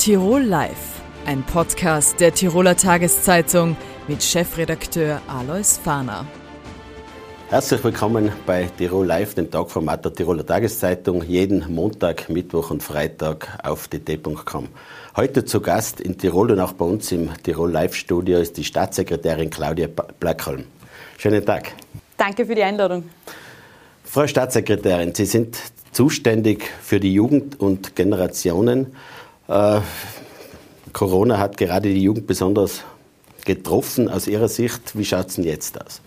Tirol Live, ein Podcast der Tiroler Tageszeitung mit Chefredakteur Alois Fahner. Herzlich willkommen bei Tirol Live, dem Tagformat der Tiroler Tageszeitung, jeden Montag, Mittwoch und Freitag auf dt.com. Heute zu Gast in Tirol und auch bei uns im Tirol Live Studio ist die Staatssekretärin Claudia Blackholm. Schönen Tag. Danke für die Einladung. Frau Staatssekretärin, Sie sind zuständig für die Jugend und Generationen. Äh, Corona hat gerade die Jugend besonders getroffen. Aus Ihrer Sicht, wie schaut es denn jetzt aus?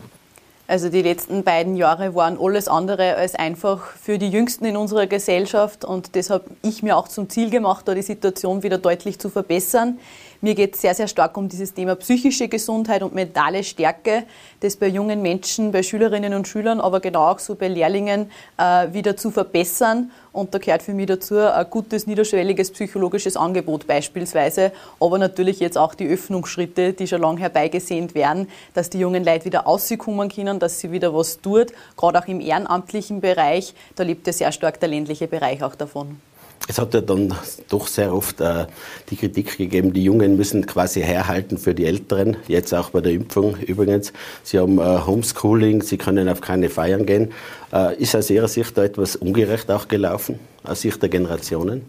Also die letzten beiden Jahre waren alles andere als einfach für die Jüngsten in unserer Gesellschaft und deshalb ich mir auch zum Ziel gemacht, da die Situation wieder deutlich zu verbessern. Mir geht es sehr, sehr stark um dieses Thema psychische Gesundheit und mentale Stärke, das bei jungen Menschen, bei Schülerinnen und Schülern, aber genau auch so bei Lehrlingen äh, wieder zu verbessern. Und da gehört für mich dazu ein gutes, niederschwelliges psychologisches Angebot beispielsweise, aber natürlich jetzt auch die Öffnungsschritte, die schon lange herbeigesehnt werden, dass die jungen Leute wieder auskommen können, dass sie wieder was tut, gerade auch im ehrenamtlichen Bereich. Da lebt ja sehr stark der ländliche Bereich auch davon. Es hat ja dann doch sehr oft äh, die Kritik gegeben, die Jungen müssen quasi herhalten für die Älteren, jetzt auch bei der Impfung übrigens. Sie haben äh, Homeschooling, sie können auf keine Feiern gehen. Äh, ist aus Ihrer Sicht da etwas ungerecht auch gelaufen, aus Sicht der Generationen?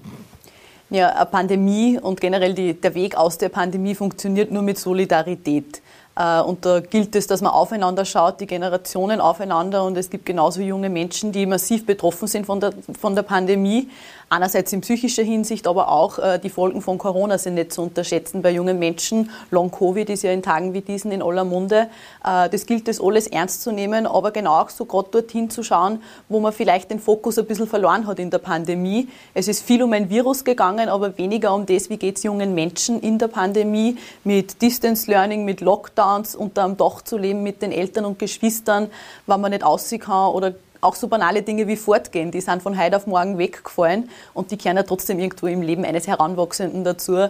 Ja, eine Pandemie und generell die, der Weg aus der Pandemie funktioniert nur mit Solidarität. Äh, und da gilt es, dass man aufeinander schaut, die Generationen aufeinander. Und es gibt genauso junge Menschen, die massiv betroffen sind von der, von der Pandemie. Einerseits in psychischer Hinsicht, aber auch äh, die Folgen von Corona sind nicht zu unterschätzen bei jungen Menschen. Long Covid ist ja in Tagen wie diesen in aller Munde. Äh, das gilt es alles ernst zu nehmen, aber genau auch so gerade dorthin zu schauen, wo man vielleicht den Fokus ein bisschen verloren hat in der Pandemie. Es ist viel um ein Virus gegangen, aber weniger um das, wie geht es jungen Menschen in der Pandemie mit Distance Learning, mit Lockdowns unter einem Dach zu leben mit den Eltern und Geschwistern, wenn man nicht aussehen kann oder auch so banale Dinge wie Fortgehen, die sind von heute auf morgen weggefallen und die kehren ja trotzdem irgendwo im Leben eines Heranwachsenden dazu. Äh,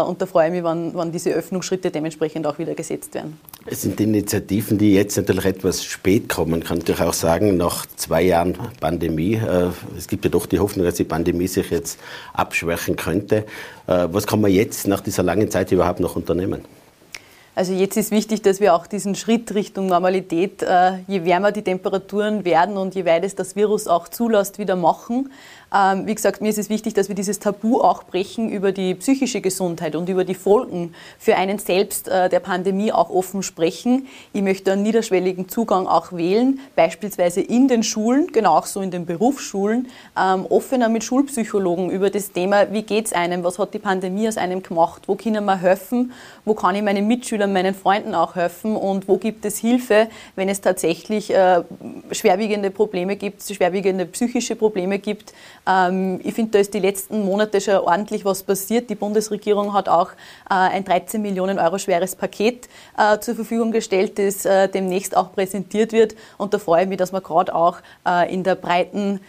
und da freue ich mich, wenn, wenn diese Öffnungsschritte dementsprechend auch wieder gesetzt werden. Es sind Initiativen, die jetzt natürlich etwas spät kommen, kann ich auch sagen, nach zwei Jahren Pandemie. Äh, es gibt ja doch die Hoffnung, dass die Pandemie sich jetzt abschwächen könnte. Äh, was kann man jetzt nach dieser langen Zeit überhaupt noch unternehmen? Also jetzt ist wichtig, dass wir auch diesen Schritt Richtung Normalität, äh, je wärmer die Temperaturen werden und je weit es das Virus auch zulässt, wieder machen. Ähm, wie gesagt, mir ist es wichtig, dass wir dieses Tabu auch brechen über die psychische Gesundheit und über die Folgen für einen selbst äh, der Pandemie auch offen sprechen. Ich möchte einen niederschwelligen Zugang auch wählen, beispielsweise in den Schulen, genau auch so in den Berufsschulen, ähm, offener mit Schulpsychologen über das Thema, wie geht es einem, was hat die Pandemie aus einem gemacht, wo können wir helfen, wo kann ich meinen Mitschülern, meinen Freunden auch helfen und wo gibt es Hilfe, wenn es tatsächlich äh, schwerwiegende Probleme gibt, schwerwiegende psychische Probleme gibt, ich finde, da ist die letzten Monate schon ordentlich was passiert. Die Bundesregierung hat auch äh, ein 13 Millionen Euro schweres Paket äh, zur Verfügung gestellt, das äh, demnächst auch präsentiert wird. Und da freue ich mich, dass wir gerade auch in der breiten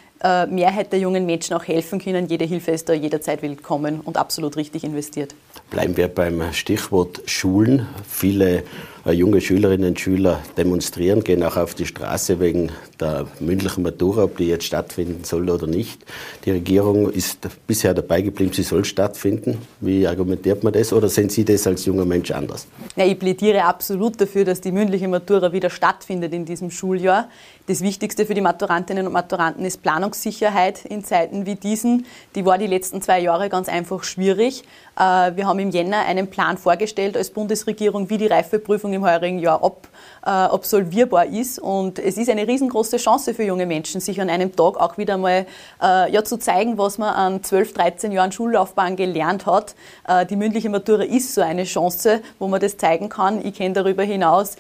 Mehrheit der jungen Menschen auch helfen können. Jede Hilfe ist da jederzeit willkommen und absolut richtig investiert. Bleiben wir beim Stichwort Schulen. Viele junge Schülerinnen und Schüler demonstrieren, gehen auch auf die Straße wegen der mündlichen Matura, ob die jetzt stattfinden soll oder nicht. Die Regierung ist bisher dabei geblieben, sie soll stattfinden. Wie argumentiert man das? Oder sehen Sie das als junger Mensch anders? Ja, ich plädiere absolut dafür, dass die mündliche Matura wieder stattfindet in diesem Schuljahr. Das Wichtigste für die Maturantinnen und Maturanten ist Planungssicherheit in Zeiten wie diesen. Die war die letzten zwei Jahre ganz einfach schwierig. Äh, wir haben im Jänner einen Plan vorgestellt als Bundesregierung, wie die Reifeprüfung im heurigen Jahr ab, äh, absolvierbar ist. Und es ist eine riesengroße Chance für junge Menschen, sich an einem Tag auch wieder mal äh, ja, zu zeigen, was man an 12, 13 Jahren Schullaufbahn gelernt hat. Die mündliche Matura ist so eine Chance, wo man das zeigen kann. Ich kenne darüber hinaus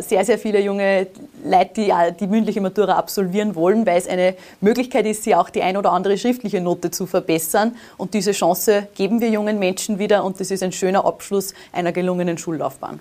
sehr, sehr viele junge Leute, die die mündliche Matura absolvieren wollen, weil es eine Möglichkeit ist, sie auch die ein oder andere schriftliche Note zu verbessern. Und diese Chance geben wir jungen Menschen wieder und das ist ein schöner Abschluss einer gelungenen Schullaufbahn.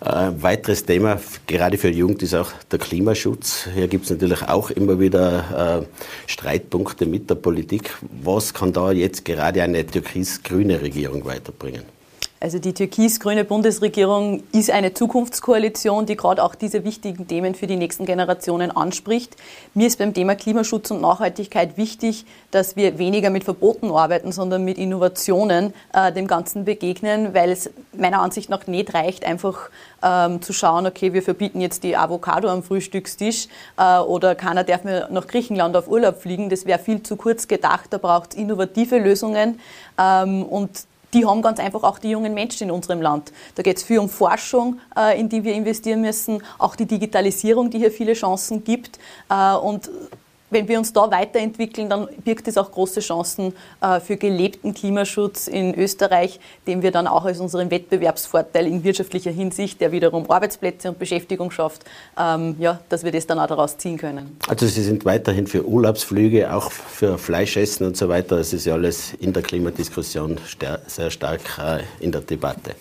Ein weiteres Thema, gerade für die Jugend, ist auch der Klimaschutz. Hier gibt es natürlich auch immer wieder äh, Streitpunkte mit der Politik. Was kann da jetzt gerade eine türkis-grüne Regierung weiterbringen? Also die türkis-grüne Bundesregierung ist eine Zukunftskoalition, die gerade auch diese wichtigen Themen für die nächsten Generationen anspricht. Mir ist beim Thema Klimaschutz und Nachhaltigkeit wichtig, dass wir weniger mit Verboten arbeiten, sondern mit Innovationen äh, dem Ganzen begegnen, weil es meiner Ansicht nach nicht reicht, einfach ähm, zu schauen, okay, wir verbieten jetzt die Avocado am Frühstückstisch äh, oder keiner darf mehr nach Griechenland auf Urlaub fliegen. Das wäre viel zu kurz gedacht. Da braucht es innovative Lösungen ähm, und die haben ganz einfach auch die jungen Menschen in unserem Land. Da geht es viel um Forschung, äh, in die wir investieren müssen, auch die Digitalisierung, die hier viele Chancen gibt. Äh, und wenn wir uns da weiterentwickeln, dann birgt es auch große Chancen äh, für gelebten Klimaschutz in Österreich, den wir dann auch als unseren Wettbewerbsvorteil in wirtschaftlicher Hinsicht, der wiederum Arbeitsplätze und Beschäftigung schafft, ähm, ja, dass wir das dann auch daraus ziehen können. Also Sie sind weiterhin für Urlaubsflüge, auch für Fleischessen und so weiter. Das ist ja alles in der Klimadiskussion sehr stark äh, in der Debatte.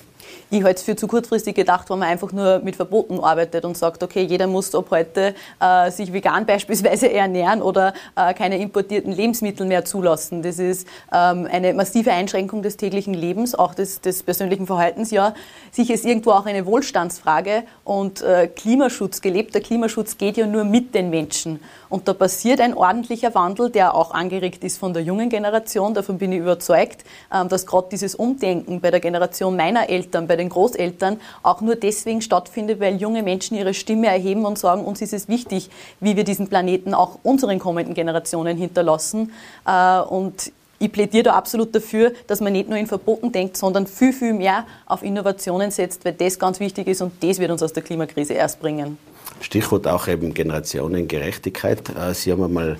Ich halte es für zu kurzfristig gedacht, wenn man einfach nur mit Verboten arbeitet und sagt, okay, jeder muss ab heute äh, sich vegan beispielsweise ernähren oder äh, keine importierten Lebensmittel mehr zulassen. Das ist ähm, eine massive Einschränkung des täglichen Lebens, auch des, des persönlichen Verhaltens. Ja, sicher ist irgendwo auch eine Wohlstandsfrage und äh, Klimaschutz, gelebter Klimaschutz geht ja nur mit den Menschen. Und da passiert ein ordentlicher Wandel, der auch angeregt ist von der jungen Generation. Davon bin ich überzeugt, ähm, dass gerade dieses Umdenken bei der Generation meiner Eltern, bei den Großeltern auch nur deswegen stattfindet, weil junge Menschen ihre Stimme erheben und sagen, uns ist es wichtig, wie wir diesen Planeten auch unseren kommenden Generationen hinterlassen. Äh, und ich plädiere da absolut dafür, dass man nicht nur in Verboten denkt, sondern viel, viel mehr auf Innovationen setzt, weil das ganz wichtig ist und das wird uns aus der Klimakrise erst bringen. Stichwort auch eben Generationengerechtigkeit. Äh, Sie haben einmal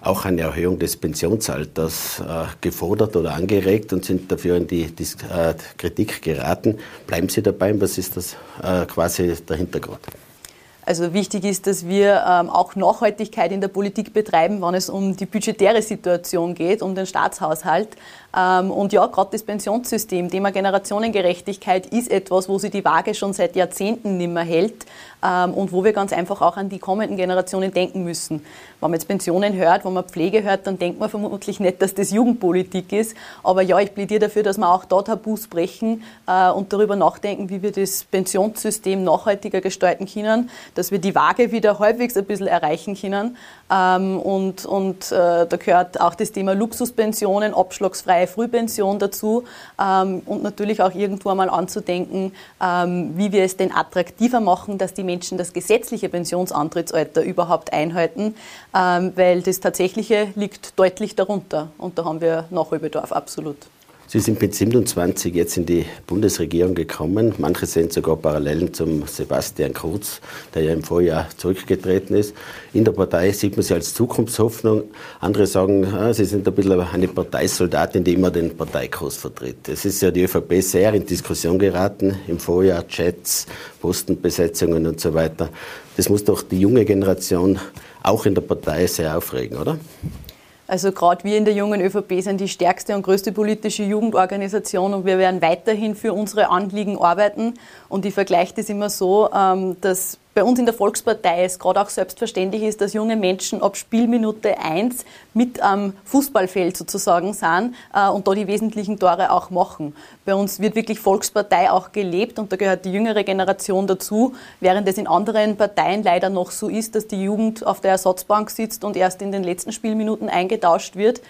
auch eine Erhöhung des Pensionsalters äh, gefordert oder angeregt und sind dafür in die, äh, Kritik geraten. Bleiben Sie dabei? Was ist das äh, quasi der Hintergrund? Also wichtig ist, dass wir ähm, auch Nachhaltigkeit in der Politik betreiben, wenn es um die budgetäre Situation geht, um den Staatshaushalt. Ähm, und ja, gerade das Pensionssystem, Thema Generationengerechtigkeit ist etwas, wo sich die Waage schon seit Jahrzehnten nicht mehr hält ähm, und wo wir ganz einfach auch an die kommenden Generationen denken müssen. Wenn man jetzt Pensionen hört, wenn man Pflege hört, dann denkt man vermutlich nicht, dass das Jugendpolitik ist. Aber ja, ich plädiere dafür, dass wir auch dort Tabus brechen äh, und darüber nachdenken, wie wir das Pensionssystem nachhaltiger gestalten können, dass wir die Waage wieder halbwegs ein bisschen erreichen können. Ähm, und und äh, da gehört auch das Thema Luxuspensionen, abschlagsfreie Frühpension dazu. Ähm, und natürlich auch irgendwo einmal anzudenken, ähm, wie wir es denn attraktiver machen, dass die Menschen das gesetzliche Pensionsantrittsalter überhaupt einhalten, ähm, weil das tatsächliche liegt deutlich darunter. Und da haben wir Nachholbedarf, absolut. Sie sind mit 27 jetzt in die Bundesregierung gekommen. Manche sehen sogar Parallelen zum Sebastian Kurz, der ja im Vorjahr zurückgetreten ist. In der Partei sieht man sie als Zukunftshoffnung. Andere sagen, ah, sie sind ein bisschen eine Parteisoldatin, die immer den Parteikurs vertritt. Es ist ja die ÖVP sehr in Diskussion geraten. Im Vorjahr Chats, Postenbesetzungen und so weiter. Das muss doch die junge Generation auch in der Partei sehr aufregen, oder? Also gerade wir in der jungen ÖVP sind die stärkste und größte politische Jugendorganisation und wir werden weiterhin für unsere Anliegen arbeiten. Und ich vergleiche das immer so, ähm, dass bei uns in der Volkspartei es gerade auch selbstverständlich ist, dass junge Menschen ab Spielminute 1 mit am Fußballfeld sozusagen sind äh, und da die wesentlichen Tore auch machen. Bei uns wird wirklich Volkspartei auch gelebt und da gehört die jüngere Generation dazu, während es in anderen Parteien leider noch so ist, dass die Jugend auf der Ersatzbank sitzt und erst in den letzten Spielminuten eingetauscht wird.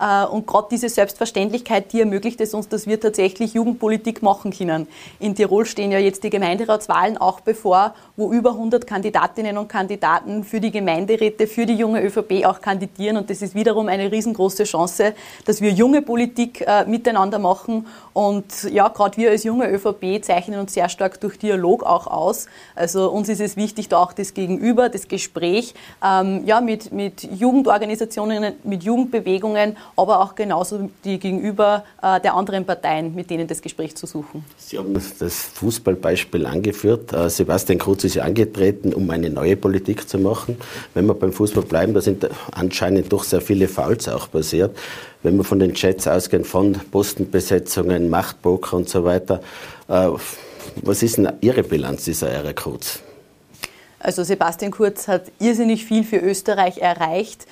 Äh, und gerade diese Selbstverständlichkeit, die ermöglicht es uns, dass wir tatsächlich Jugendpolitik machen können. In Tirol stehen ja jetzt die Gemeinderatswahlen auch bevor, wo über 100 Kandidatinnen und Kandidaten für die Gemeinderäte, für die junge ÖVP auch kandidieren. Und das ist wiederum eine riesengroße Chance, dass wir junge Politik äh, miteinander machen. Und ja, gerade wir als junge ÖVP zeichnen uns sehr stark durch Dialog auch aus. Also uns ist es wichtig, da auch das Gegenüber, das Gespräch ähm, ja, mit, mit Jugendorganisationen, mit Jugendbewegungen aber auch genauso die gegenüber äh, der anderen Parteien, mit denen das Gespräch zu suchen. Sie haben das Fußballbeispiel angeführt. Äh, Sebastian Kurz ist ja angetreten, um eine neue Politik zu machen. Wenn wir beim Fußball bleiben, da sind anscheinend doch sehr viele Fouls auch passiert. Wenn wir von den Chats ausgehen, von Postenbesetzungen, Machtpoker und so weiter, äh, was ist denn Ihre Bilanz dieser Ära Kurz? Also Sebastian Kurz hat irrsinnig viel für Österreich erreicht,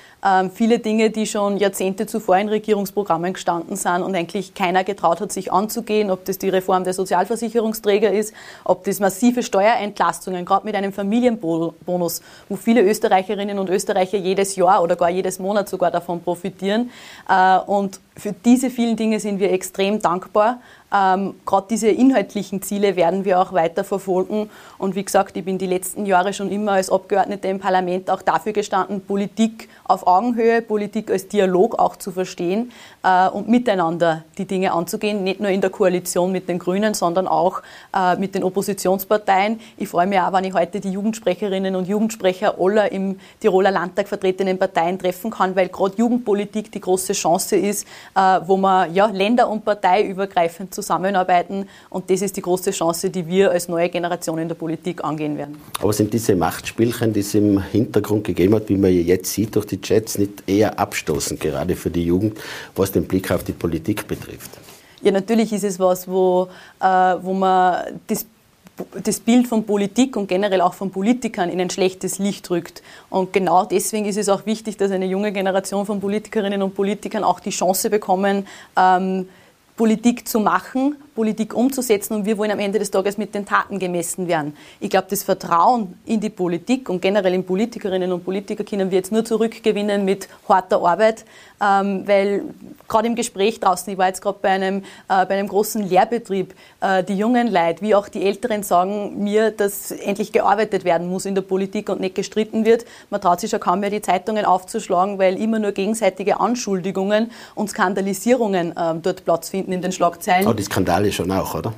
viele Dinge, die schon Jahrzehnte zuvor in Regierungsprogrammen gestanden sind und eigentlich keiner getraut hat, sich anzugehen, ob das die Reform der Sozialversicherungsträger ist, ob das massive Steuerentlastungen, gerade mit einem Familienbonus, wo viele Österreicherinnen und Österreicher jedes Jahr oder gar jedes Monat sogar davon profitieren. Äh, und für diese vielen Dinge sind wir extrem dankbar. Ähm, Gerade diese inhaltlichen Ziele werden wir auch weiter verfolgen. Und wie gesagt, ich bin die letzten Jahre schon immer als Abgeordnete im Parlament auch dafür gestanden, Politik auf Augenhöhe, Politik als Dialog auch zu verstehen äh, und miteinander die Dinge anzugehen. Nicht nur in der Koalition mit den Grünen, sondern auch äh, mit den Oppositionsparteien. Ich freue mich auch, wenn ich heute die Jugendsprecherinnen und Jugendsprecher aller im Tiroler Landtag vertretenen Parteien treffen kann, weil gerade Jugendpolitik die große Chance ist, äh, wo man ja, länder- und parteiübergreifend zusammenarbeiten. Und das ist die große Chance, die wir als neue Generation in der Politik angehen werden. Aber sind diese Machtspielchen, die es im Hintergrund gegeben hat, wie man jetzt sieht durch die Chats, nicht eher abstoßend, gerade für die Jugend, was den Blick auf die Politik betrifft? Ja, natürlich ist es was, wo, äh, wo man das das Bild von Politik und generell auch von Politikern in ein schlechtes Licht rückt. Und genau deswegen ist es auch wichtig, dass eine junge Generation von Politikerinnen und Politikern auch die Chance bekommen, ähm, Politik zu machen, Politik umzusetzen und wir wollen am Ende des Tages mit den Taten gemessen werden. Ich glaube, das Vertrauen in die Politik und generell in Politikerinnen und Politiker können wir jetzt nur zurückgewinnen mit harter Arbeit, ähm, weil gerade im Gespräch draußen, ich war jetzt gerade bei einem, äh, bei einem großen Lehrbetrieb, äh, die jungen Leute wie auch die Älteren sagen mir, dass endlich gearbeitet werden muss in der Politik und nicht gestritten wird. Man traut sich ja kaum mehr die Zeitungen aufzuschlagen, weil immer nur gegenseitige Anschuldigungen und Skandalisierungen äh, dort Platz finden in den Schlagzeilen. Aber die Skandale schon auch, oder?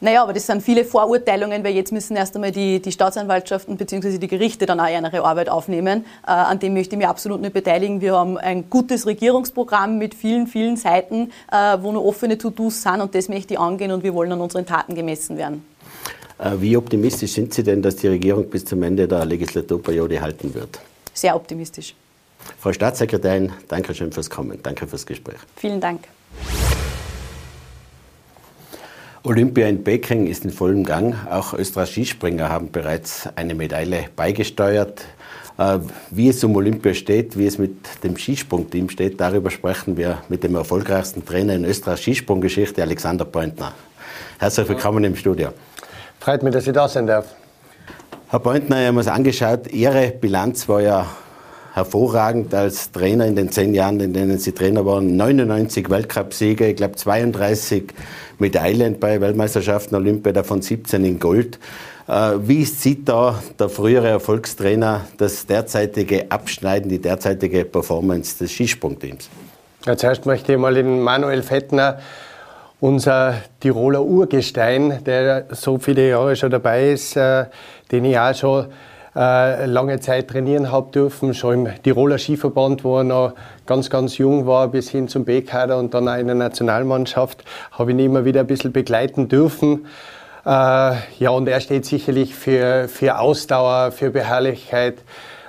Naja, aber das sind viele Vorurteilungen, weil jetzt müssen erst einmal die, die Staatsanwaltschaften bzw. die Gerichte dann auch ihre Arbeit aufnehmen. Äh, an dem möchte ich mich absolut nicht beteiligen. Wir haben ein gutes Regierungsprogramm mit vielen, vielen Seiten, äh, wo nur offene To-Dos sind und das möchte ich angehen und wir wollen an unseren Taten gemessen werden. Äh, wie optimistisch sind Sie denn, dass die Regierung bis zum Ende der Legislaturperiode halten wird? Sehr optimistisch. Frau Staatssekretärin, danke schön fürs Kommen. Danke fürs Gespräch. Vielen Dank. Olympia in Peking ist in vollem Gang. Auch Österreichs Skispringer haben bereits eine Medaille beigesteuert. Äh, wie es um Olympia steht, wie es mit dem Skisprungteam steht, darüber sprechen wir mit dem erfolgreichsten Trainer in Österreichs Skisprunggeschichte, Alexander Pointner. Herzlich willkommen im Studio. Freut mich, dass ich da sein darf. Herr Pointner, ich habe mir das angeschaut. Ihre Bilanz war ja hervorragend als Trainer in den zehn Jahren, in denen Sie Trainer waren. 99 Weltcupsiege, ich glaube 32 Medaillen bei Weltmeisterschaften, Olympia, davon 17 in Gold. Äh, wie sieht da der frühere Erfolgstrainer das derzeitige Abschneiden, die derzeitige Performance des Skisprungteams? Ja, zuerst möchte ich mal den Manuel Fettner, unser Tiroler Urgestein, der so viele Jahre schon dabei ist, äh, den ich auch schon äh, lange Zeit trainieren habe dürfen, schon im Tiroler Skiverband, wo er noch ganz, ganz jung war, bis hin zum B-Kader und dann auch in der Nationalmannschaft, habe ich ihn immer wieder ein bisschen begleiten dürfen. Äh, ja, und er steht sicherlich für, für Ausdauer, für Beharrlichkeit.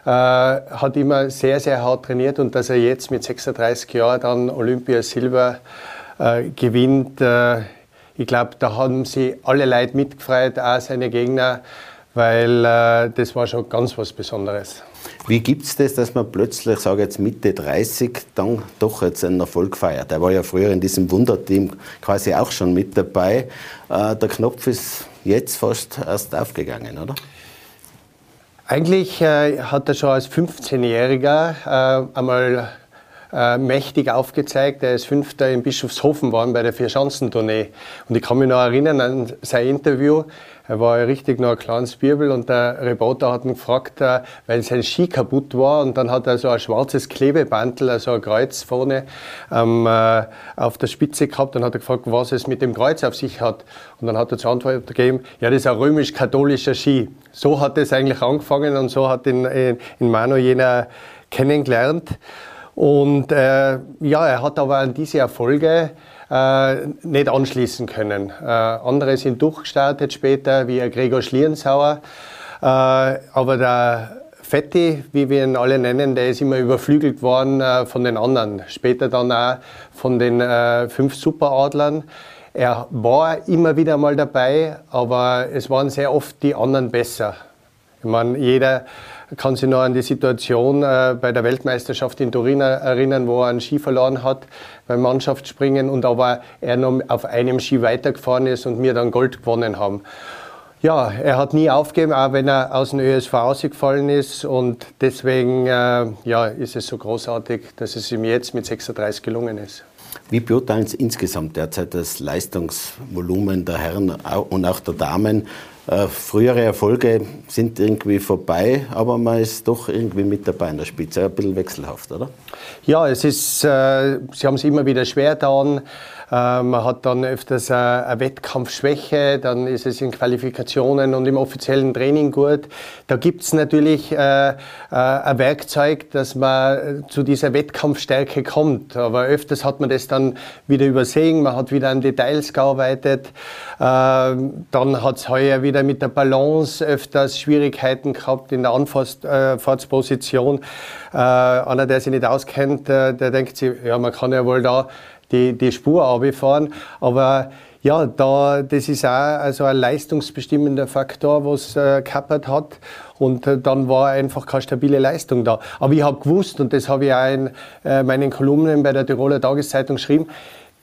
Äh, hat immer sehr, sehr hart trainiert und dass er jetzt mit 36 Jahren dann Olympia Silber äh, gewinnt, äh, ich glaube, da haben sie alle Leute mitgefreut, auch seine Gegner weil äh, das war schon ganz was Besonderes. Wie gibt es das, dass man plötzlich, sage jetzt Mitte 30, dann doch jetzt einen Erfolg feiert? Er war ja früher in diesem Wunderteam quasi auch schon mit dabei. Äh, der Knopf ist jetzt fast erst aufgegangen, oder? Eigentlich äh, hat er schon als 15-Jähriger äh, einmal äh, mächtig aufgezeigt. Er ist Fünfter in Bischofshofen geworden bei der Vierschanzentournee. Und ich kann mich noch erinnern an sein Interview. Er war richtig noch ein kleines Birbel und der Reporter hat ihn gefragt, äh, weil sein Ski kaputt war und dann hat er so ein schwarzes Klebebandel, also ein Kreuz vorne ähm, äh, auf der Spitze gehabt und hat er gefragt, was es mit dem Kreuz auf sich hat. Und dann hat er zur Antwort gegeben, ja, das ist ein römisch-katholischer Ski. So hat es eigentlich angefangen und so hat ihn in, in Mano jener kennengelernt. Und äh, ja, er hat aber an diese Erfolge äh, nicht anschließen können. Äh, andere sind durchgestartet später, wie Gregor Schlierenzauer. Äh, aber der Fetti, wie wir ihn alle nennen, der ist immer überflügelt worden äh, von den anderen. Später dann auch von den äh, fünf Superadlern. Er war immer wieder mal dabei, aber es waren sehr oft die anderen besser. Ich meine, jeder kann sich noch an die Situation äh, bei der Weltmeisterschaft in Turin erinnern, wo er einen Ski verloren hat beim Mannschaftsspringen und aber er noch auf einem Ski weitergefahren ist und wir dann Gold gewonnen haben. Ja, er hat nie aufgegeben, auch wenn er aus dem ÖSV ausgefallen ist. Und deswegen äh, ja, ist es so großartig, dass es ihm jetzt mit 36 gelungen ist. Wie beurteilen Sie insgesamt derzeit das Leistungsvolumen der Herren und auch der Damen? Äh, frühere Erfolge sind irgendwie vorbei, aber man ist doch irgendwie mit dabei in der Spitze. Ein bisschen wechselhaft, oder? Ja, es ist, äh, Sie haben es immer wieder schwer getan. Äh, man hat dann öfters eine Wettkampfschwäche, dann ist es in Qualifikationen und im offiziellen Training gut. Da gibt es natürlich äh, äh, ein Werkzeug, dass man zu dieser Wettkampfstärke kommt. Aber öfters hat man das dann wieder übersehen, man hat wieder an Details gearbeitet. Dann hat es heuer wieder mit der Balance öfters Schwierigkeiten gehabt in der Anfahrtsposition. Einer, der sich nicht auskennt, der denkt sich, ja, man kann ja wohl da die, die Spur runterfahren. Aber ja, da, das ist auch also ein leistungsbestimmender Faktor, was äh, Kappert hat. Und äh, dann war einfach keine stabile Leistung da. Aber ich habe gewusst, und das habe ich auch in äh, meinen Kolumnen bei der Tiroler Tageszeitung geschrieben,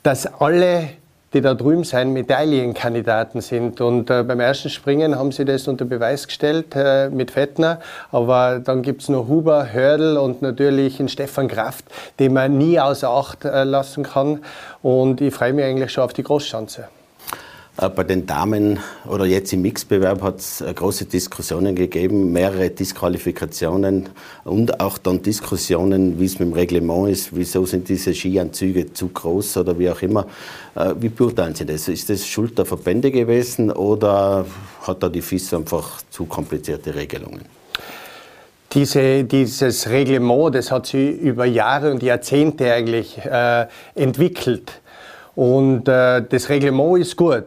dass alle die da drüben sein, Medaillenkandidaten sind. Und äh, beim ersten Springen haben sie das unter Beweis gestellt äh, mit Fettner. Aber dann gibt es noch Huber, Hördl und natürlich einen Stefan Kraft, den man nie außer Acht äh, lassen kann. Und ich freue mich eigentlich schon auf die Großschanze. Äh, bei den Damen oder jetzt im Mixbewerb hat es äh, große Diskussionen gegeben, mehrere Disqualifikationen und auch dann Diskussionen, wie es mit dem Reglement ist, wieso sind diese Skianzüge zu groß oder wie auch immer. Äh, wie beurteilen Sie das? Ist das Schuld der Verbände gewesen oder hat da die FIS einfach zu komplizierte Regelungen? Diese, dieses Reglement, das hat sich über Jahre und Jahrzehnte eigentlich äh, entwickelt. Und äh, das Reglement ist gut.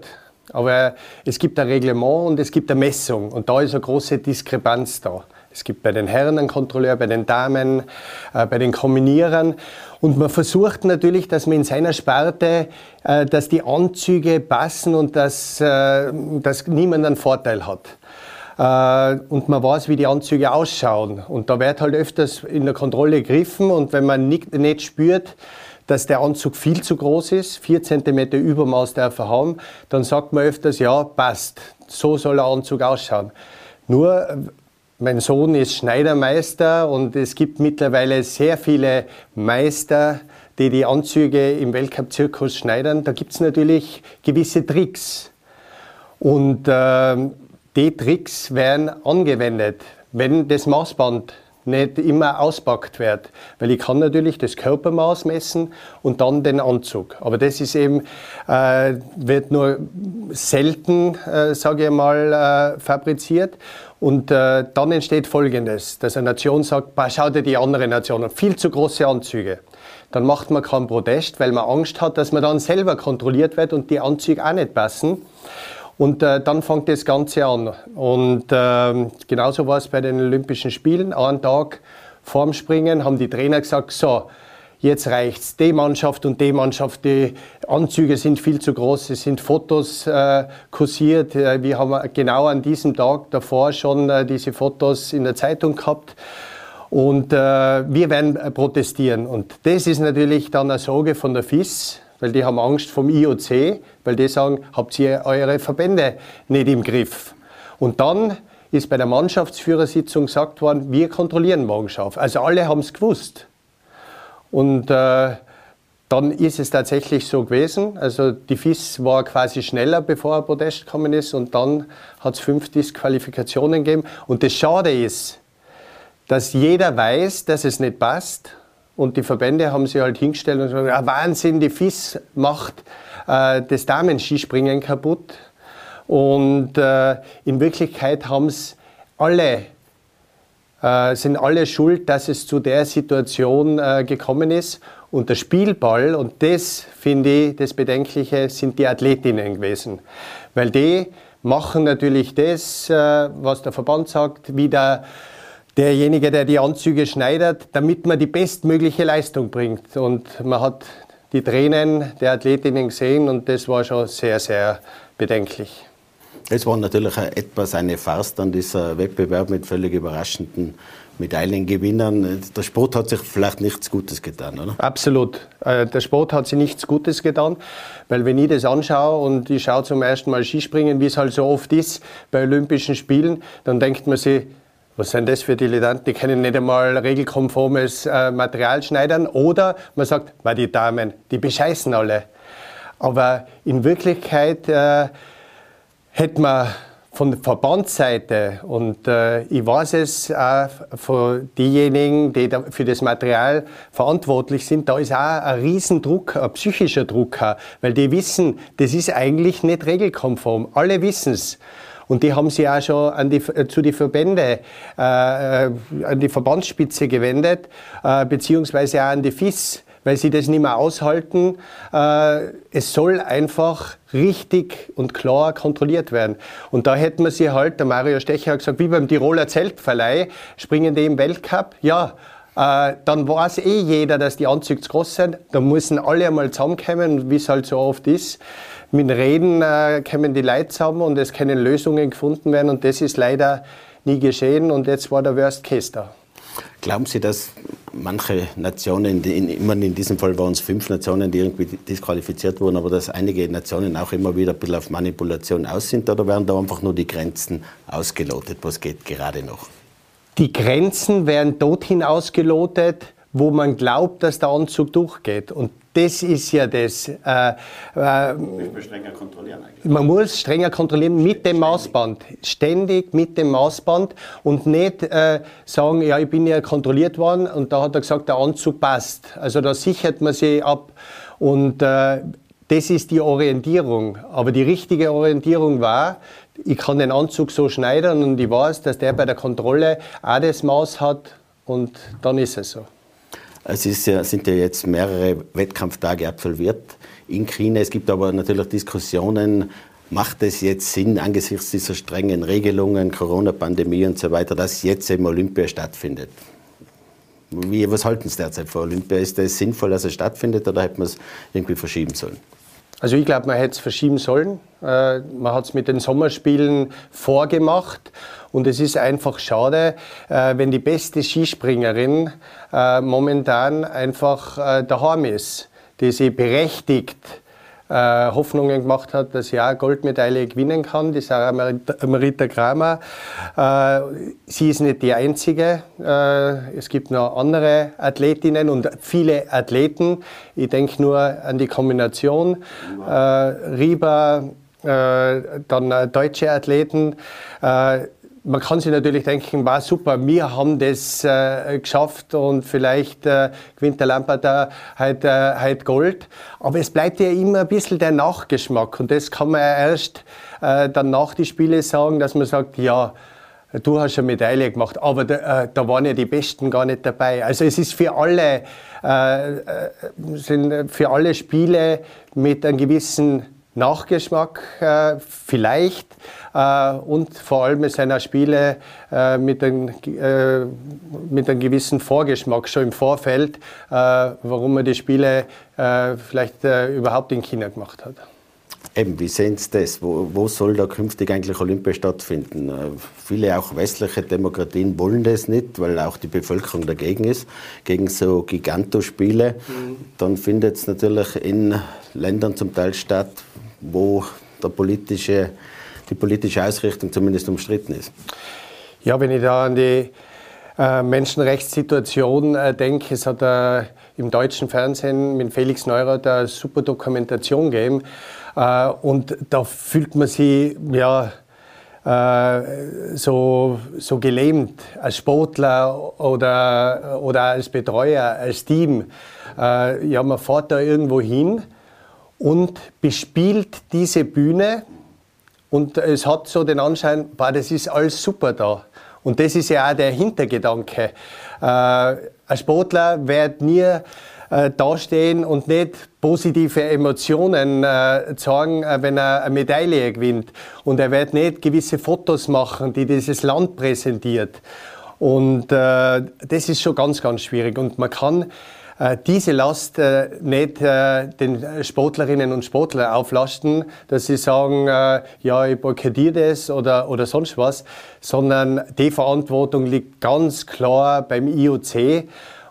Aber es gibt ein Reglement und es gibt eine Messung. Und da ist eine große Diskrepanz da. Es gibt bei den Herren einen Kontrolleur, bei den Damen, äh, bei den Kombinierern. Und man versucht natürlich, dass man in seiner Sparte, äh, dass die Anzüge passen und dass, äh, dass niemand einen Vorteil hat. Äh, und man weiß, wie die Anzüge ausschauen. Und da wird halt öfters in der Kontrolle gegriffen und wenn man nicht, nicht spürt, dass der Anzug viel zu groß ist, vier Zentimeter Übermaß darf er haben, dann sagt man öfters, ja, passt, so soll der Anzug ausschauen. Nur, mein Sohn ist Schneidermeister und es gibt mittlerweile sehr viele Meister, die die Anzüge im Weltcup-Zirkus schneidern. Da gibt es natürlich gewisse Tricks. Und äh, die Tricks werden angewendet. Wenn das Maßband nicht immer auspackt wird. Weil ich kann natürlich das Körpermaß messen und dann den Anzug. Aber das ist eben, äh, wird nur selten, äh, sage ich mal, äh, fabriziert. Und äh, dann entsteht Folgendes, dass eine Nation sagt, schau dir die andere Nation an, viel zu große Anzüge. Dann macht man keinen Protest, weil man Angst hat, dass man dann selber kontrolliert wird und die Anzüge auch nicht passen. Und äh, dann fängt das Ganze an. Und äh, genauso war es bei den Olympischen Spielen. Einen Tag vorm Springen haben die Trainer gesagt, so, jetzt reicht's. Die Mannschaft und die Mannschaft, die Anzüge sind viel zu groß, es sind Fotos äh, kursiert. Äh, wir haben genau an diesem Tag davor schon äh, diese Fotos in der Zeitung gehabt. Und äh, wir werden äh, protestieren. Und das ist natürlich dann eine Sorge von der FIS, weil die haben Angst vom IOC, weil die sagen, habt ihr eure Verbände nicht im Griff. Und dann ist bei der Mannschaftsführersitzung gesagt worden, wir kontrollieren morgen. Also alle haben es gewusst. Und äh, dann ist es tatsächlich so gewesen. Also die FIS war quasi schneller, bevor ein Protest gekommen ist. Und dann hat es fünf Disqualifikationen gegeben. Und das Schade ist, dass jeder weiß, dass es nicht passt und die Verbände haben sich halt hingestellt und gesagt, ah, Wahnsinn, die FIS macht äh, das Damenskispringen kaputt. Und äh, in Wirklichkeit haben es alle, äh, sind alle schuld, dass es zu der Situation äh, gekommen ist. Und der Spielball, und das finde ich das Bedenkliche, sind die Athletinnen gewesen. Weil die machen natürlich das, äh, was der Verband sagt, wie der derjenige, der die Anzüge schneidet, damit man die bestmögliche Leistung bringt. Und man hat die Tränen der Athletinnen gesehen und das war schon sehr, sehr bedenklich. Es war natürlich etwas eine Farce dann dieser Wettbewerb mit völlig überraschenden Medaillengewinnern. Der Sport hat sich vielleicht nichts Gutes getan, oder? Absolut. Äh, der Sport hat sich nichts Gutes getan, weil wenn ich das anschaue und ich schaue zum ersten Mal Skispringen, wie es halt so oft ist bei Olympischen Spielen, dann denkt man sich, was sind das für Dilettanten? Die können nicht einmal regelkonformes äh, Material schneidern. Oder man sagt, die Damen, die bescheißen alle. Aber in Wirklichkeit äh, hätte man von der Verbandsseite und äh, ich weiß es auch von denjenigen, die da für das Material verantwortlich sind, da ist auch ein Riesendruck, ein psychischer Druck, weil die wissen, das ist eigentlich nicht regelkonform. Alle wissen es. Und die haben sich auch schon an die, äh, zu den Verbände, äh, äh, an die Verbandsspitze gewendet, äh, beziehungsweise auch an die FIS weil sie das nicht mehr aushalten. Äh, es soll einfach richtig und klar kontrolliert werden. Und da hätten wir sie halt, der Mario Stecher hat gesagt, wie beim Tiroler Zeltverleih, springen die im Weltcup? Ja, äh, dann weiß eh jeder, dass die Anzüge zu groß sind. Da müssen alle einmal zusammenkommen, wie es halt so oft ist. Mit Reden äh, kommen die Leute zusammen und es können Lösungen gefunden werden und das ist leider nie geschehen und jetzt war der Worst Case da. Glauben Sie, dass manche Nationen, in, immer in diesem Fall waren es fünf Nationen, die irgendwie disqualifiziert wurden, aber dass einige Nationen auch immer wieder ein bisschen auf Manipulation aus sind oder werden da einfach nur die Grenzen ausgelotet? Was geht gerade noch? Die Grenzen werden dorthin ausgelotet, wo man glaubt, dass der Anzug durchgeht. Und das ist ja das. Äh, äh, strenger kontrollieren eigentlich. Man muss strenger kontrollieren mit dem Maßband. Ständig mit dem Maßband und nicht äh, sagen, ja, ich bin ja kontrolliert worden und da hat er gesagt, der Anzug passt. Also da sichert man sich ab und äh, das ist die Orientierung. Aber die richtige Orientierung war, ich kann den Anzug so schneidern und ich weiß, dass der bei der Kontrolle auch das Maß hat und dann ist es so. Es ja, sind ja jetzt mehrere Wettkampftage absolviert in China. Es gibt aber natürlich Diskussionen, macht es jetzt Sinn, angesichts dieser strengen Regelungen, Corona-Pandemie und so weiter, dass jetzt eben Olympia stattfindet? Wie, was halten Sie derzeit vor Olympia? Ist es sinnvoll, dass es stattfindet oder hätte man es irgendwie verschieben sollen? Also ich glaube, man hätte es verschieben sollen. Äh, man hat es mit den Sommerspielen vorgemacht und es ist einfach schade, äh, wenn die beste Skispringerin äh, momentan einfach daheim ist, die sie berechtigt äh, Hoffnungen gemacht hat, dass sie auch Goldmedaille gewinnen kann, die Sarah Marita Kramer. Äh, sie ist nicht die einzige. Äh, es gibt noch andere Athletinnen und viele Athleten. Ich denke nur an die Kombination äh, äh, dann äh, deutsche Athleten man kann sich natürlich denken, war super, wir haben das äh, geschafft und vielleicht äh, gewinnt der Lampert da halt, äh, halt Gold. Aber es bleibt ja immer ein bisschen der Nachgeschmack und das kann man ja erst äh, dann nach die Spiele sagen, dass man sagt, ja, du hast eine Medaille gemacht, aber da, äh, da waren ja die Besten gar nicht dabei. Also es ist für alle, äh, äh sind für alle Spiele mit einem gewissen Nachgeschmack äh, vielleicht äh, und vor allem seiner Spiele äh, mit, ein, äh, mit einem gewissen Vorgeschmack schon im Vorfeld, äh, warum er die Spiele äh, vielleicht überhaupt in China gemacht hat. Eben, wie sehen Sie das? Wo, wo, soll da künftig eigentlich Olympia stattfinden? Viele auch westliche Demokratien wollen das nicht, weil auch die Bevölkerung dagegen ist, gegen so Gigantospiele. Mhm. Dann findet es natürlich in Ländern zum Teil statt, wo der politische, die politische Ausrichtung zumindest umstritten ist. Ja, wenn ich da an die äh, Menschenrechtssituation äh, denke, es hat äh, im deutschen Fernsehen mit Felix Neurath eine super Dokumentation gegeben äh, und da fühlt man sich ja, äh, so, so gelähmt als Sportler oder, oder als Betreuer, als Team. Äh, ja, man fährt da irgendwo hin und bespielt diese Bühne und es hat so den Anschein, boah, das ist alles super da. Und das ist ja auch der Hintergedanke. Äh, ein Sportler wird nie äh, dastehen und nicht positive Emotionen äh, zeigen, äh, wenn er eine Medaille gewinnt. Und er wird nicht gewisse Fotos machen, die dieses Land präsentiert. Und äh, das ist schon ganz, ganz schwierig. Und man kann diese Last äh, nicht äh, den Sportlerinnen und Sportlern auflasten, dass sie sagen, äh, ja, ich boykottiere das oder, oder sonst was, sondern die Verantwortung liegt ganz klar beim IOC.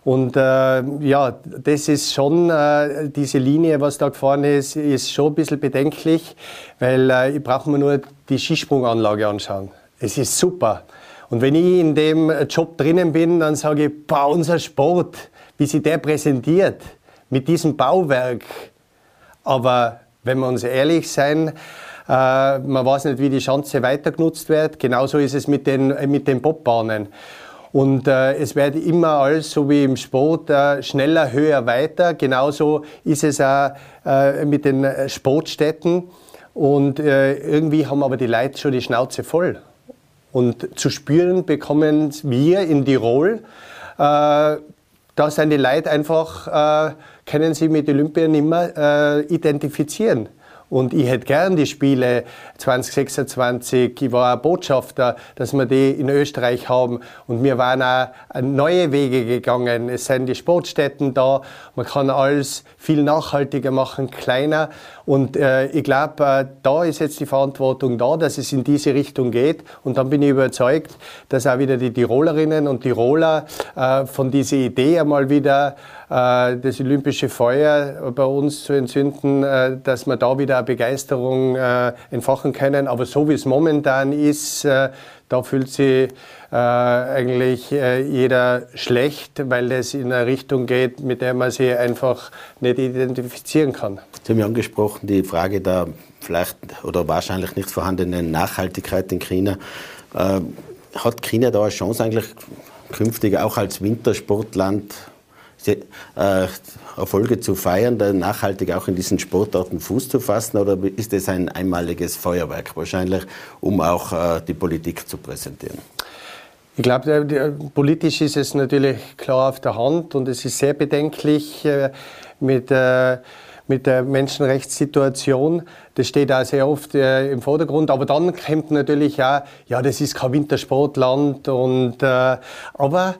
Und äh, ja, das ist schon, äh, diese Linie, was da gefahren ist, ist schon ein bisschen bedenklich, weil äh, ich brauche mir nur die Skisprunganlage anschauen. Es ist super. Und wenn ich in dem Job drinnen bin, dann sage ich, boah, unser Sport, wie sich der präsentiert, mit diesem Bauwerk. Aber wenn wir uns ehrlich sein, äh, man weiß nicht, wie die Schanze weiter genutzt wird. Genauso ist es mit den, mit den Bobbahnen. Und äh, es wird immer alles, so wie im Sport, äh, schneller, höher, weiter. Genauso ist es auch äh, mit den Sportstätten. Und äh, irgendwie haben aber die Leute schon die Schnauze voll. Und zu spüren bekommen wir in Tirol, äh, da sind die Leute einfach, äh, können sie mit Olympia nicht mehr äh, identifizieren. Und ich hätte gern die Spiele 2026. Ich war auch Botschafter, dass wir die in Österreich haben. Und wir waren auch neue Wege gegangen. Es sind die Sportstätten da. Man kann alles viel nachhaltiger machen, kleiner. Und äh, ich glaube, äh, da ist jetzt die Verantwortung da, dass es in diese Richtung geht. Und dann bin ich überzeugt, dass auch wieder die Tirolerinnen und Tiroler äh, von dieser Idee einmal wieder äh, das olympische Feuer bei uns zu entzünden, äh, dass wir da wieder eine Begeisterung äh, entfachen können. Aber so wie es momentan ist, da fühlt sich eigentlich jeder schlecht, weil es in eine Richtung geht, mit der man sich einfach nicht identifizieren kann. Sie haben ja angesprochen, die Frage der vielleicht oder wahrscheinlich nicht vorhandenen Nachhaltigkeit in China. hat China da eine Chance eigentlich künftig auch als Wintersportland äh, Erfolge zu feiern, dann nachhaltig auch in diesen Sportarten Fuß zu fassen? Oder ist es ein einmaliges Feuerwerk wahrscheinlich, um auch äh, die Politik zu präsentieren? Ich glaube, politisch ist es natürlich klar auf der Hand und es ist sehr bedenklich äh, mit, mit der Menschenrechtssituation. Das steht auch sehr oft im Vordergrund. Aber dann kommt natürlich auch, ja, das ist kein Wintersportland und, aber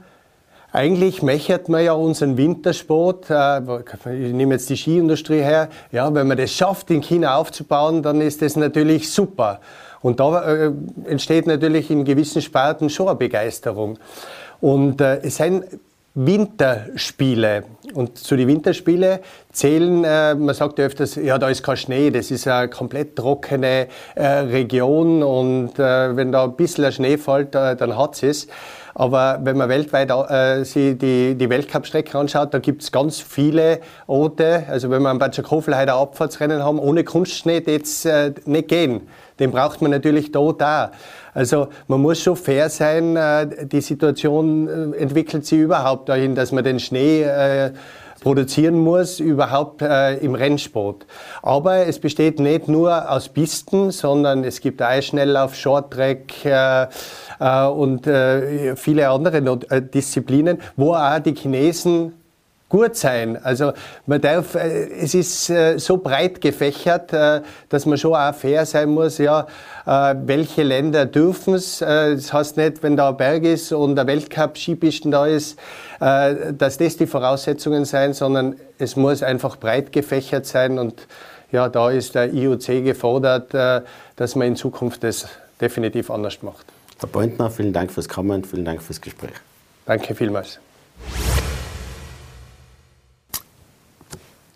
eigentlich mechert man ja unseren Wintersport, äh, ich nehme jetzt die Skiindustrie her, ja, wenn man das schafft, in China aufzubauen, dann ist das natürlich super. Und da äh, entsteht natürlich in gewissen Sparten schon eine Begeisterung. Und äh, es sind Winterspiele. Und zu den Winterspielen zählen, äh, man sagt ja öfters, ja, da ist kein Schnee, das ist eine komplett trockene Region und wenn da ein bisschen Schnee fällt, dann hat es. Aber wenn man weltweit äh, sich die, die Weltcup-Strecke anschaut, da gibt es ganz viele Orte. Also wenn wir am Bad Schakofel heute ein Abfahrtsrennen haben, ohne Kunstschnee jetzt äh, nicht gehen. Den braucht man natürlich dort auch. Also man muss schon fair sein. Äh, die Situation äh, entwickelt sich überhaupt dahin, dass man den Schnee äh, produzieren muss, überhaupt äh, im Rennsport. Aber es besteht nicht nur aus Pisten, sondern es gibt Eisschnelllauf, Shorttrack äh, äh, und äh, viele andere äh, Disziplinen, wo auch die Chinesen gut sein. Also man darf, äh, es ist äh, so breit gefächert, dass man schon auch fair sein muss, ja, welche Länder dürfen es. Das heißt nicht, wenn da ein Berg ist und der Weltcup-Skipisten da ist, dass das die Voraussetzungen sein, sondern es muss einfach breit gefächert sein und ja, da ist der IOC gefordert, dass man in Zukunft das definitiv anders macht. Herr Beutner, vielen Dank fürs Kommen, vielen Dank fürs Gespräch. Danke vielmals.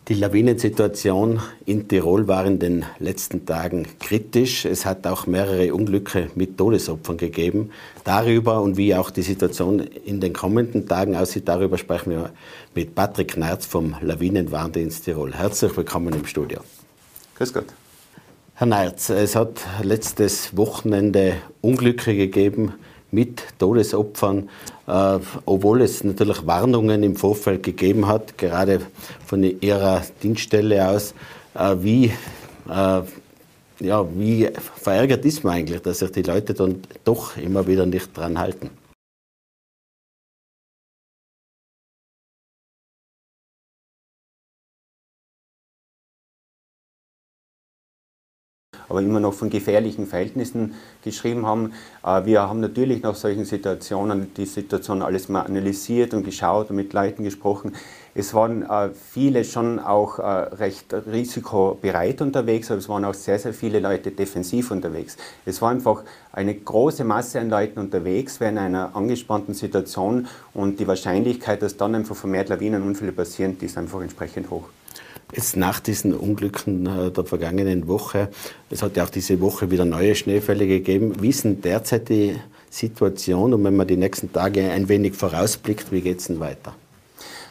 Die Lawinensituation in Tirol war in den letzten Tagen kritisch. Es hat auch mehrere Unglücke mit Todesopfern gegeben. Darüber und wie auch die Situation in den kommenden Tagen aussieht, darüber sprechen wir mit Patrick Nerz vom Lawinenwarndienst Tirol. Herzlich willkommen im Studio. Grüß Gott. Herr Nerz, es hat letztes Wochenende Unglücke gegeben mit Todesopfern, äh, obwohl es natürlich Warnungen im Vorfeld gegeben hat, gerade von Ihrer Dienststelle aus. Äh, wie, äh, ja, wie verärgert ist man eigentlich, dass sich die Leute dann doch immer wieder nicht dran halten? Aber immer noch von gefährlichen Verhältnissen geschrieben haben. Äh, wir haben natürlich nach solchen Situationen die Situation alles mal analysiert und geschaut und mit Leuten gesprochen. Es waren äh, viele schon auch äh, recht risikobereit unterwegs, aber es waren auch sehr, sehr viele Leute defensiv unterwegs. Es war einfach eine große Masse an Leuten unterwegs während einer angespannten Situation und die Wahrscheinlichkeit, dass dann einfach vermehrt Lawinenunfälle passieren, die ist einfach entsprechend hoch. Jetzt nach diesen Unglücken äh, der vergangenen Woche, es hat ja auch diese Woche wieder neue Schneefälle gegeben. Wie ist denn derzeit die Situation und wenn man die nächsten Tage ein wenig vorausblickt, wie geht es denn weiter?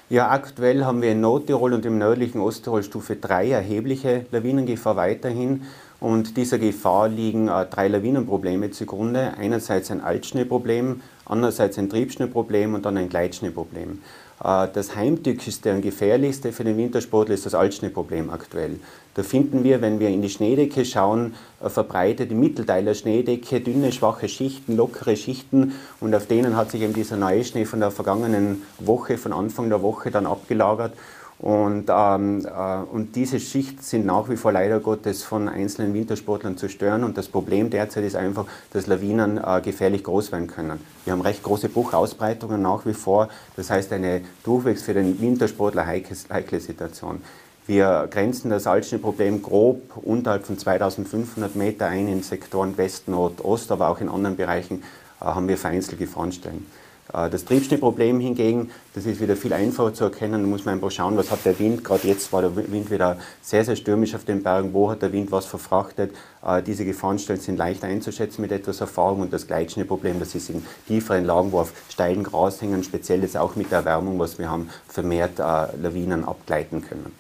Ja, aktuell haben wir in Nordtirol und im nördlichen Osttirol Stufe 3 erhebliche Lawinengefahr weiterhin. Und dieser Gefahr liegen äh, drei Lawinenprobleme zugrunde. Einerseits ein Altschneeproblem, andererseits ein Triebschneeproblem und dann ein Gleitschneeproblem. Äh, das heimtückischste und gefährlichste für den Wintersportler ist das Altschneeproblem aktuell. Da finden wir, wenn wir in die Schneedecke schauen, verbreitete Mittelteiler Schneedecke, dünne, schwache Schichten, lockere Schichten und auf denen hat sich eben dieser neue Schnee von der vergangenen Woche, von Anfang der Woche dann abgelagert und, ähm, äh, und diese Schichten sind nach wie vor leider Gottes von einzelnen Wintersportlern zu stören. Und das Problem derzeit ist einfach, dass Lawinen äh, gefährlich groß werden können. Wir haben recht große Bruchausbreitungen nach wie vor. Das heißt, eine durchwegs für den Wintersportler heikle, Situation. Wir grenzen das Altschneeproblem grob unterhalb von 2500 Meter ein in Sektoren West, Nord, Ost, aber auch in anderen Bereichen äh, haben wir vereinzelt Gefahrenstellen. Äh, das Triebschneeproblem hingegen, das ist wieder viel einfacher zu erkennen. Da muss man einfach schauen, was hat der Wind. Gerade jetzt war der Wind wieder sehr, sehr stürmisch auf den Bergen. Wo hat der Wind was verfrachtet? Äh, diese Gefahrenstellen sind leicht einzuschätzen mit etwas Erfahrung. Und das Gleitschneeproblem, das ist in tieferen Lagen, wo auf steilen Grashängen, speziell jetzt auch mit der Erwärmung, was wir haben, vermehrt äh, Lawinen abgleiten können.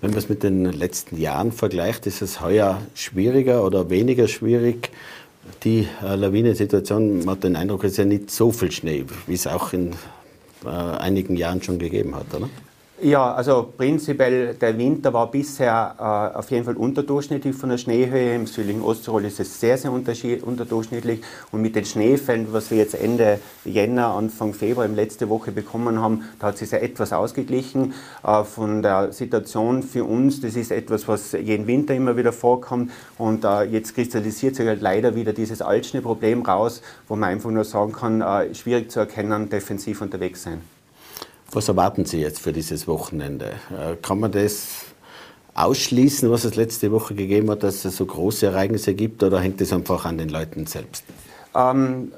Wenn man es mit den letzten Jahren vergleicht, ist es heuer schwieriger oder weniger schwierig, die äh, Lawinensituation, man hat den Eindruck, es ist ja nicht so viel Schnee, wie es auch in äh, einigen Jahren schon gegeben hat, oder? Ja, also prinzipiell der Winter war bisher äh, auf jeden Fall unterdurchschnittlich von der Schneehöhe. Im südlichen Osttirol ist es sehr, sehr unterdurchschnittlich. Und mit den Schneefällen, was wir jetzt Ende Jänner, Anfang Februar, im letzte Woche bekommen haben, da hat sich ja etwas ausgeglichen. Äh, von der Situation für uns, das ist etwas, was jeden Winter immer wieder vorkommt. Und äh, jetzt kristallisiert sich halt leider wieder dieses Altschneeproblem raus, wo man einfach nur sagen kann, äh, schwierig zu erkennen, defensiv unterwegs sein. Was erwarten Sie jetzt für dieses Wochenende? Äh, kann man das ausschließen, was es letzte Woche gegeben hat, dass es so große Ereignisse gibt, oder hängt es einfach an den Leuten selbst? Ähm,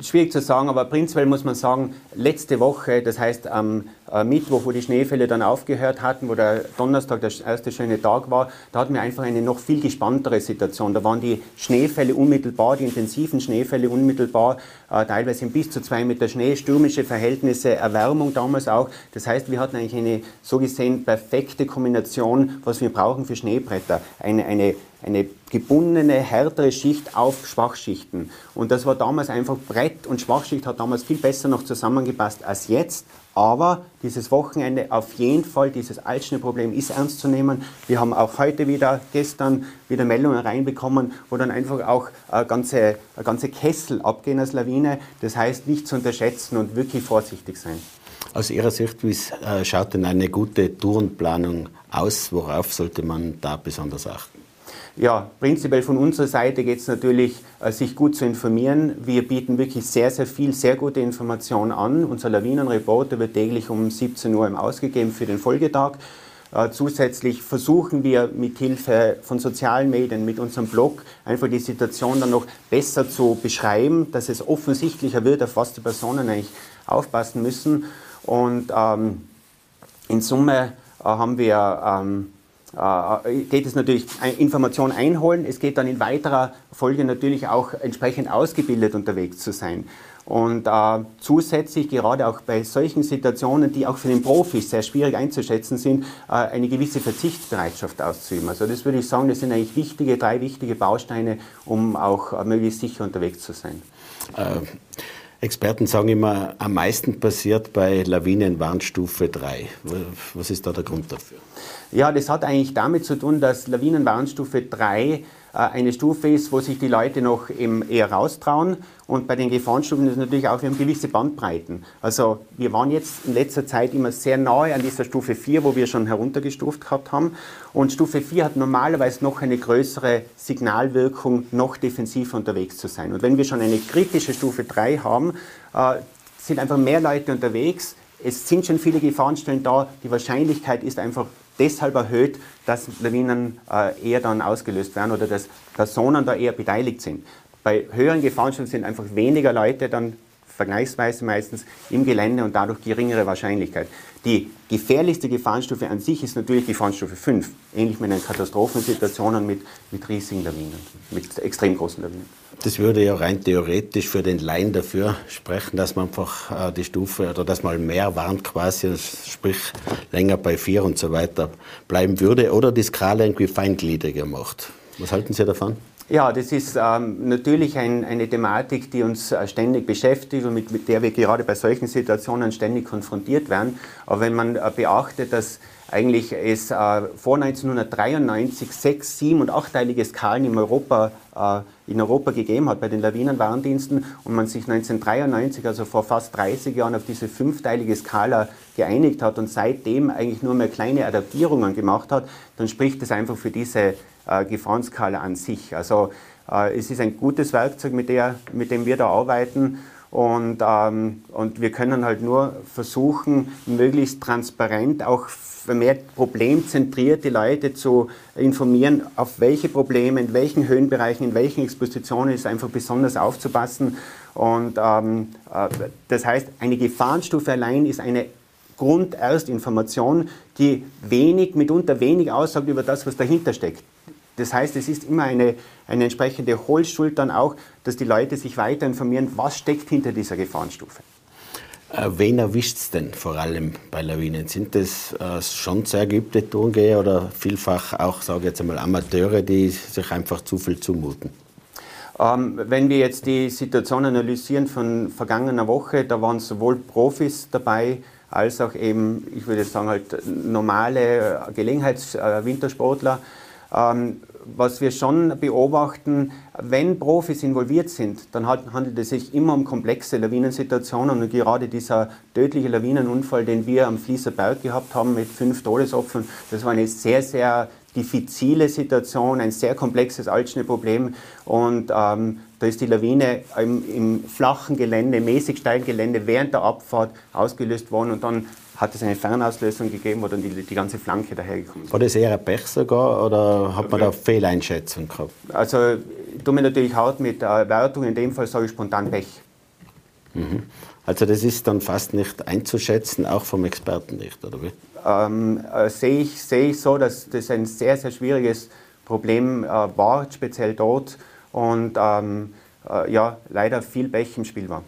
schwierig zu sagen, aber prinzipiell muss man sagen, letzte Woche, das heißt am äh, Mittwoch, wo die Schneefälle dann aufgehört hatten, wo der Donnerstag der erste schöne Tag war, da hatten wir einfach eine noch viel gespanntere Situation. Da waren die Schneefälle unmittelbar, die intensiven Schneefälle unmittelbar, äh, teilweise bis zu zwei Meter Schnee, stürmische Verhältnisse, Erwärmung damals auch. Das heißt, wir hatten eigentlich eine so gesehen perfekte Kombination, was wir brauchen für Schneebretter. Eine, eine eine gebundene, härtere Schicht auf Schwachschichten. Und das war damals einfach Brett und Schwachschicht hat damals viel besser noch zusammengepasst als jetzt. Aber dieses Wochenende auf jeden Fall, dieses Altschneeproblem ist ernst zu nehmen. Wir haben auch heute wieder, gestern wieder Meldungen reinbekommen, wo dann einfach auch eine ganze, eine ganze Kessel abgehen als Lawine. Das heißt, nicht zu unterschätzen und wirklich vorsichtig sein. Aus Ihrer Sicht, wie äh, schaut denn eine gute Tourenplanung aus? Worauf sollte man da besonders achten? Ja, prinzipiell von unserer Seite geht es natürlich, äh, sich gut zu informieren. Wir bieten wirklich sehr, sehr viel, sehr gute Informationen an. Unser Lawinenreporter wird täglich um 17 Uhr ausgegeben für den Folgetag. Äh, zusätzlich versuchen wir mit Hilfe von sozialen Medien, mit unserem Blog, einfach die Situation dann noch besser zu beschreiben, dass es offensichtlicher wird, auf was die Personen eigentlich aufpassen müssen. Und ähm, in Summe äh, haben wir ähm, äh, geht es natürlich Informationen einholen. Es geht dann in weiterer Folge natürlich auch entsprechend ausgebildet unterwegs zu sein. Und äh, zusätzlich, gerade auch bei solchen Situationen, die auch für den Profis sehr schwierig einzuschätzen sind, äh, eine gewisse Verzichtsbereitschaft auszuüben. Also das würde ich sagen, das sind eigentlich wichtige, drei wichtige Bausteine, um auch äh, möglichst sicher unterwegs zu sein. Äh, Experten sagen immer, am meisten passiert bei Lawinen Warnstufe 3. Was ist da der Grund dafür? Ja, das hat eigentlich damit zu tun, dass Lawinenwarnstufe 3 äh, eine Stufe ist, wo sich die Leute noch eher raustrauen. Und bei den Gefahrenstufen ist natürlich auch, wir haben gewisse Bandbreiten. Also wir waren jetzt in letzter Zeit immer sehr nahe an dieser Stufe 4, wo wir schon heruntergestuft gehabt haben. Und Stufe 4 hat normalerweise noch eine größere Signalwirkung, noch defensiver unterwegs zu sein. Und wenn wir schon eine kritische Stufe 3 haben, äh, sind einfach mehr Leute unterwegs. Es sind schon viele Gefahrenstellen da. Die Wahrscheinlichkeit ist einfach deshalb erhöht, dass Lawinen äh, eher dann ausgelöst werden oder dass Personen da eher beteiligt sind. Bei höheren Gefahrenstellen sind einfach weniger Leute dann vergleichsweise meistens im Gelände und dadurch geringere Wahrscheinlichkeit. Die gefährlichste Gefahrenstufe an sich ist natürlich Gefahrenstufe 5, ähnlich mit den Katastrophensituationen mit, mit riesigen Lawinen, mit extrem großen Lawinen. Das würde ja rein theoretisch für den Laien dafür sprechen, dass man einfach äh, die Stufe oder dass man mehr warnt quasi, sprich länger bei 4 und so weiter bleiben würde oder die Skala irgendwie feingliedriger macht. Was halten Sie davon? Ja, das ist ähm, natürlich ein, eine Thematik, die uns äh, ständig beschäftigt und mit, mit, der wir gerade bei solchen Situationen ständig konfrontiert werden. Aber wenn man äh, beachtet, dass eigentlich es äh, vor 1993 sechs, sieben und achtteilige Skalen in Europa, äh, in Europa gegeben hat bei den Lawinenwarndiensten und man sich 1993, also vor fast 30 Jahren, auf diese fünfteilige Skala geeinigt hat und seitdem eigentlich nur mehr kleine Adaptierungen gemacht hat, dann spricht das einfach für diese äh, Gefahrenskala an sich. Also äh, es ist ein gutes Werkzeug, mit, der, mit dem wir da arbeiten. Und, ähm, und wir können halt nur versuchen, möglichst transparent, auch vermehrt problemzentriert die Leute zu informieren, auf welche Probleme, in welchen Höhenbereichen, in welchen Expositionen ist einfach besonders aufzupassen. Und ähm, äh, das heißt, eine Gefahrenstufe allein ist eine Grunderstinformation, die wenig, mitunter wenig aussagt über das, was dahinter steckt. Das heißt, es ist immer eine, eine entsprechende Holzschuld dann auch, dass die Leute sich weiter informieren, was steckt hinter dieser Gefahrenstufe. Äh, wen erwischt es denn vor allem bei Lawinen? Sind das äh, schon sehr geübte Tourengeher oder vielfach auch, sage ich jetzt einmal, Amateure, die sich einfach zu viel zumuten? Ähm, wenn wir jetzt die Situation analysieren von vergangener Woche, da waren sowohl Profis dabei, als auch eben, ich würde sagen, halt normale Gelegenheitswintersportler. Äh, ähm, was wir schon beobachten, wenn Profis involviert sind, dann handelt es sich immer um komplexe Lawinensituationen und gerade dieser tödliche Lawinenunfall, den wir am Fließer Berg gehabt haben mit fünf Todesopfern, das war eine sehr, sehr diffizile Situation, ein sehr komplexes Altschneeproblem und ähm, da ist die Lawine im, im flachen Gelände, mäßig steilen Gelände während der Abfahrt ausgelöst worden und dann hat es eine Fernauslösung gegeben, wo dann die, die ganze Flanke dahergekommen ist. War das eher ein Pech sogar oder hat man da Fehleinschätzung gehabt? Also ich tue mir natürlich hart mit der Wertung, in dem Fall sage ich spontan Pech. Mhm. Also das ist dann fast nicht einzuschätzen, auch vom Experten nicht, oder wie? Ähm, äh, sehe ich, seh ich so, dass das ein sehr, sehr schwieriges Problem äh, war, speziell dort und ähm, äh, ja, leider viel Pech im Spiel war.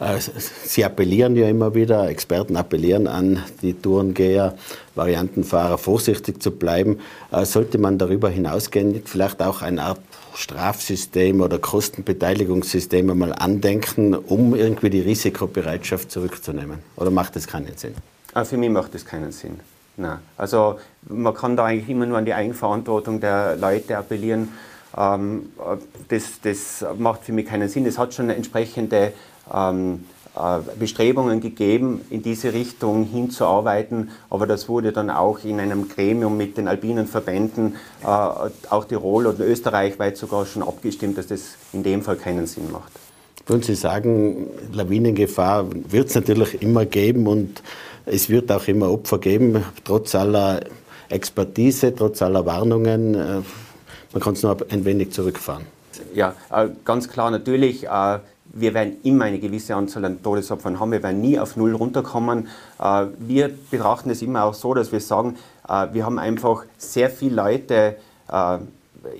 Äh, Sie appellieren ja immer wieder, Experten appellieren an die Tourengeher, Variantenfahrer, vorsichtig zu bleiben. Äh, sollte man darüber hinausgehen, vielleicht auch eine Art Strafsystem oder Kostenbeteiligungssystem einmal andenken, um irgendwie die Risikobereitschaft zurückzunehmen? Oder macht das keinen Sinn? Äh, für mich macht das keinen Sinn. Nein. Also man kann da eigentlich immer nur an die Eigenverantwortung der Leute appellieren. Ähm, das, das macht für mich keinen Sinn. Es hat schon eine entsprechende ähm, äh, Bestrebungen gegeben, in diese Richtung hinzuarbeiten, aber das wurde dann auch in einem Gremium mit den alpinen Verbänden, äh, auch Tirol und Österreich weit sogar schon abgestimmt, dass das in dem Fall keinen Sinn macht. Würden Sie sagen, Lawinengefahr wird es natürlich immer geben und es wird auch immer Opfer geben, trotz aller Expertise, trotz aller Warnungen. Äh, man kann es nur ein wenig zurückfahren. Ja, ganz klar, natürlich wir werden immer eine gewisse Anzahl an Todesopfern haben. Wir werden nie auf Null runterkommen. Äh, wir betrachten es immer auch so, dass wir sagen, äh, wir haben einfach sehr viele Leute äh,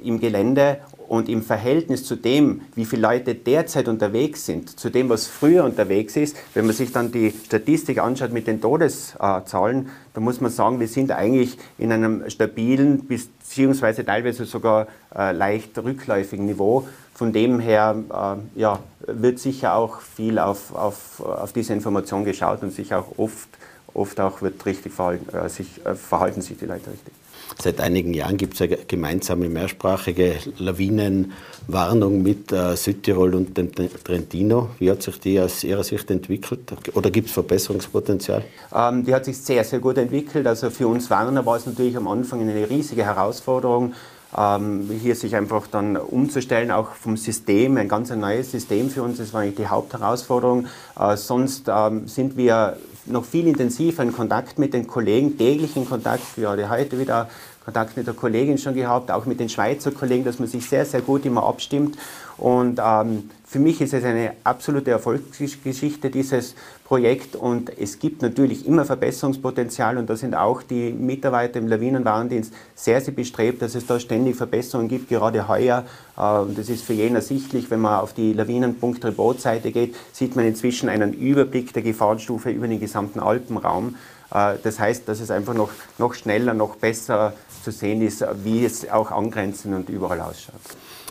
im Gelände und im Verhältnis zu dem, wie viele Leute derzeit unterwegs sind, zu dem, was früher unterwegs ist, wenn man sich dann die Statistik anschaut mit den Todeszahlen, dann muss man sagen, wir sind eigentlich in einem stabilen beziehungsweise teilweise sogar leicht rückläufigen Niveau. Von dem her äh, ja, wird sicher auch viel auf, auf, auf diese Information geschaut und sich auch oft oft auch wird richtig verhalten, äh, sich, äh, verhalten sich die Leute richtig. Seit einigen Jahren gibt es eine gemeinsame mehrsprachige Lawinenwarnung mit äh, Südtirol und dem Trentino. Wie hat sich die aus Ihrer Sicht entwickelt? Oder gibt es Verbesserungspotenzial? Ähm, die hat sich sehr, sehr gut entwickelt. Also für uns Warner war es natürlich am Anfang eine riesige Herausforderung, ähm, hier sich einfach dann umzustellen, auch vom System, ein ganz neues System für uns, das war eigentlich die Hauptherausforderung. Äh, sonst ähm, sind wir noch viel intensiver in Kontakt mit den Kollegen, täglichen Kontakt, gerade heute wieder Kontakt mit der Kollegin schon gehabt, auch mit den Schweizer Kollegen, dass man sich sehr, sehr gut immer abstimmt. Und ähm, für mich ist es eine absolute Erfolgsgeschichte, dieses Projekt. Und es gibt natürlich immer Verbesserungspotenzial. Und da sind auch die Mitarbeiter im Lawinenwarndienst sehr, sehr bestrebt, dass es da ständig Verbesserungen gibt. Gerade heuer, und das ist für jeden ersichtlich, wenn man auf die Lawinen.report-Seite geht, sieht man inzwischen einen Überblick der Gefahrenstufe über den gesamten Alpenraum. Äh, das heißt, dass es einfach noch, noch schneller, noch besser zu sehen ist, wie es auch angrenzend und überall ausschaut.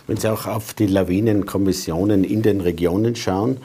Wenn Sie auch auf die Lawinenkommissionen in den Regionen schauen,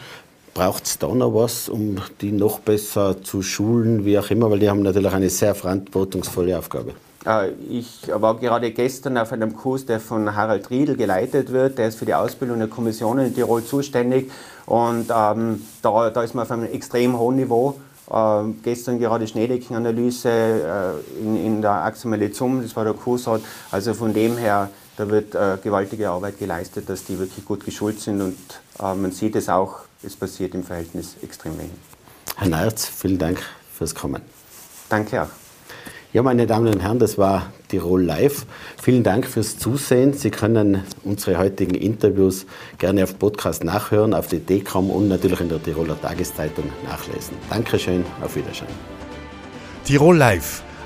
braucht es da noch was, um die noch besser zu schulen, wie auch immer, weil die haben natürlich eine sehr verantwortungsvolle Aufgabe. Äh, ich war gerade gestern auf einem Kurs, der von Harald Riedel geleitet wird. Der ist für die Ausbildung der Kommissionen in Tirol zuständig. Und ähm, da, da ist man auf einem extrem hohen Niveau. Äh, gestern gerade Schneedeckenanalyse äh, in, in der Axamele Zum, das war der Kursort. Also von dem her, da wird äh, gewaltige Arbeit geleistet, dass die wirklich gut geschult sind und äh, man sieht es auch, es passiert im Verhältnis extrem wenig. Herr Neitz, vielen Dank fürs Kommen. Danke auch. Ja, meine Damen und Herren, das war Tirol Live. Vielen Dank fürs Zusehen. Sie können unsere heutigen Interviews gerne auf Podcast nachhören, auf die DKOM und natürlich in der Tiroler Tageszeitung nachlesen. Dankeschön, auf Wiedersehen. Tirol Live,